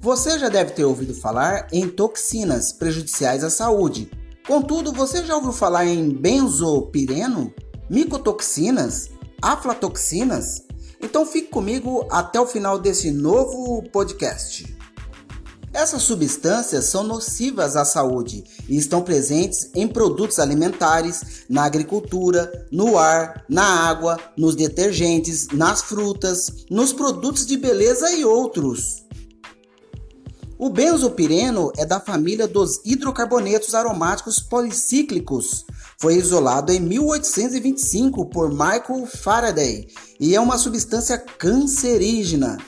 Você já deve ter ouvido falar em toxinas prejudiciais à saúde. Contudo, você já ouviu falar em benzopireno, micotoxinas, aflatoxinas? Então fique comigo até o final desse novo podcast. Essas substâncias são nocivas à saúde e estão presentes em produtos alimentares, na agricultura, no ar, na água, nos detergentes, nas frutas, nos produtos de beleza e outros. O benzopireno é da família dos hidrocarbonetos aromáticos policíclicos. Foi isolado em 1825 por Michael Faraday e é uma substância cancerígena.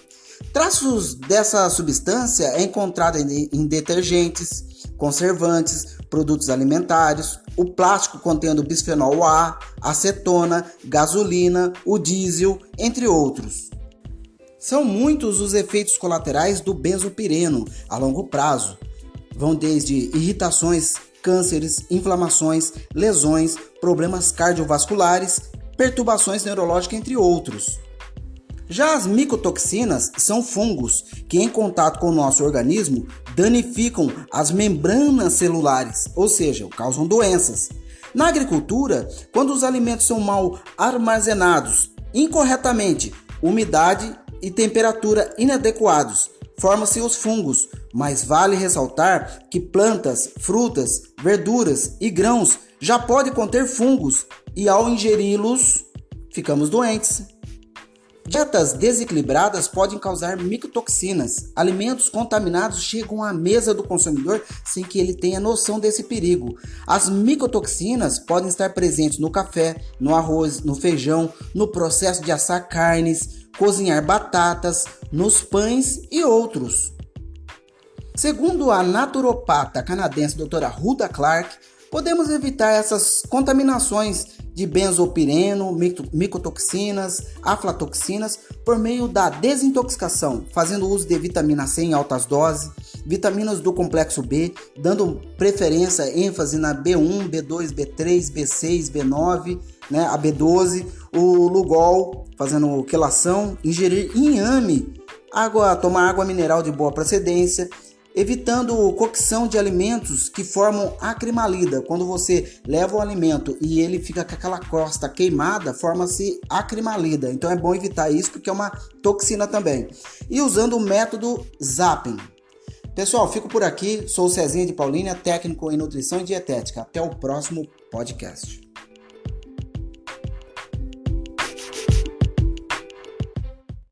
Traços dessa substância é encontrado em detergentes, conservantes, produtos alimentares, o plástico contendo bisfenol A, acetona, gasolina, o diesel, entre outros. São muitos os efeitos colaterais do benzopireno a longo prazo. Vão desde irritações, cânceres, inflamações, lesões, problemas cardiovasculares, perturbações neurológicas, entre outros. Já as micotoxinas são fungos que, em contato com o nosso organismo, danificam as membranas celulares, ou seja, causam doenças. Na agricultura, quando os alimentos são mal armazenados incorretamente, umidade e temperatura inadequados, formam-se os fungos, mas vale ressaltar que plantas, frutas, verduras e grãos já podem conter fungos e ao ingeri-los ficamos doentes. Dietas desequilibradas podem causar micotoxinas. Alimentos contaminados chegam à mesa do consumidor sem que ele tenha noção desse perigo. As micotoxinas podem estar presentes no café, no arroz, no feijão, no processo de assar carnes, cozinhar batatas, nos pães e outros. Segundo a naturopata canadense doutora Ruda Clark, podemos evitar essas contaminações de benzopireno, micotoxinas, aflatoxinas por meio da desintoxicação, fazendo uso de vitamina C em altas doses, vitaminas do complexo B, dando preferência, ênfase na B1, B2, B3, B6, B9, né, a B12, o Lugol, fazendo quelação, ingerir inhame, água, tomar água mineral de boa procedência, evitando cocção de alimentos que formam acrimalida. Quando você leva o alimento e ele fica com aquela crosta queimada, forma-se acrimalida. Então é bom evitar isso porque é uma toxina também. E usando o método Zapping. Pessoal, fico por aqui. Sou o Cezinha de Paulínia, técnico em nutrição e dietética. Até o próximo podcast.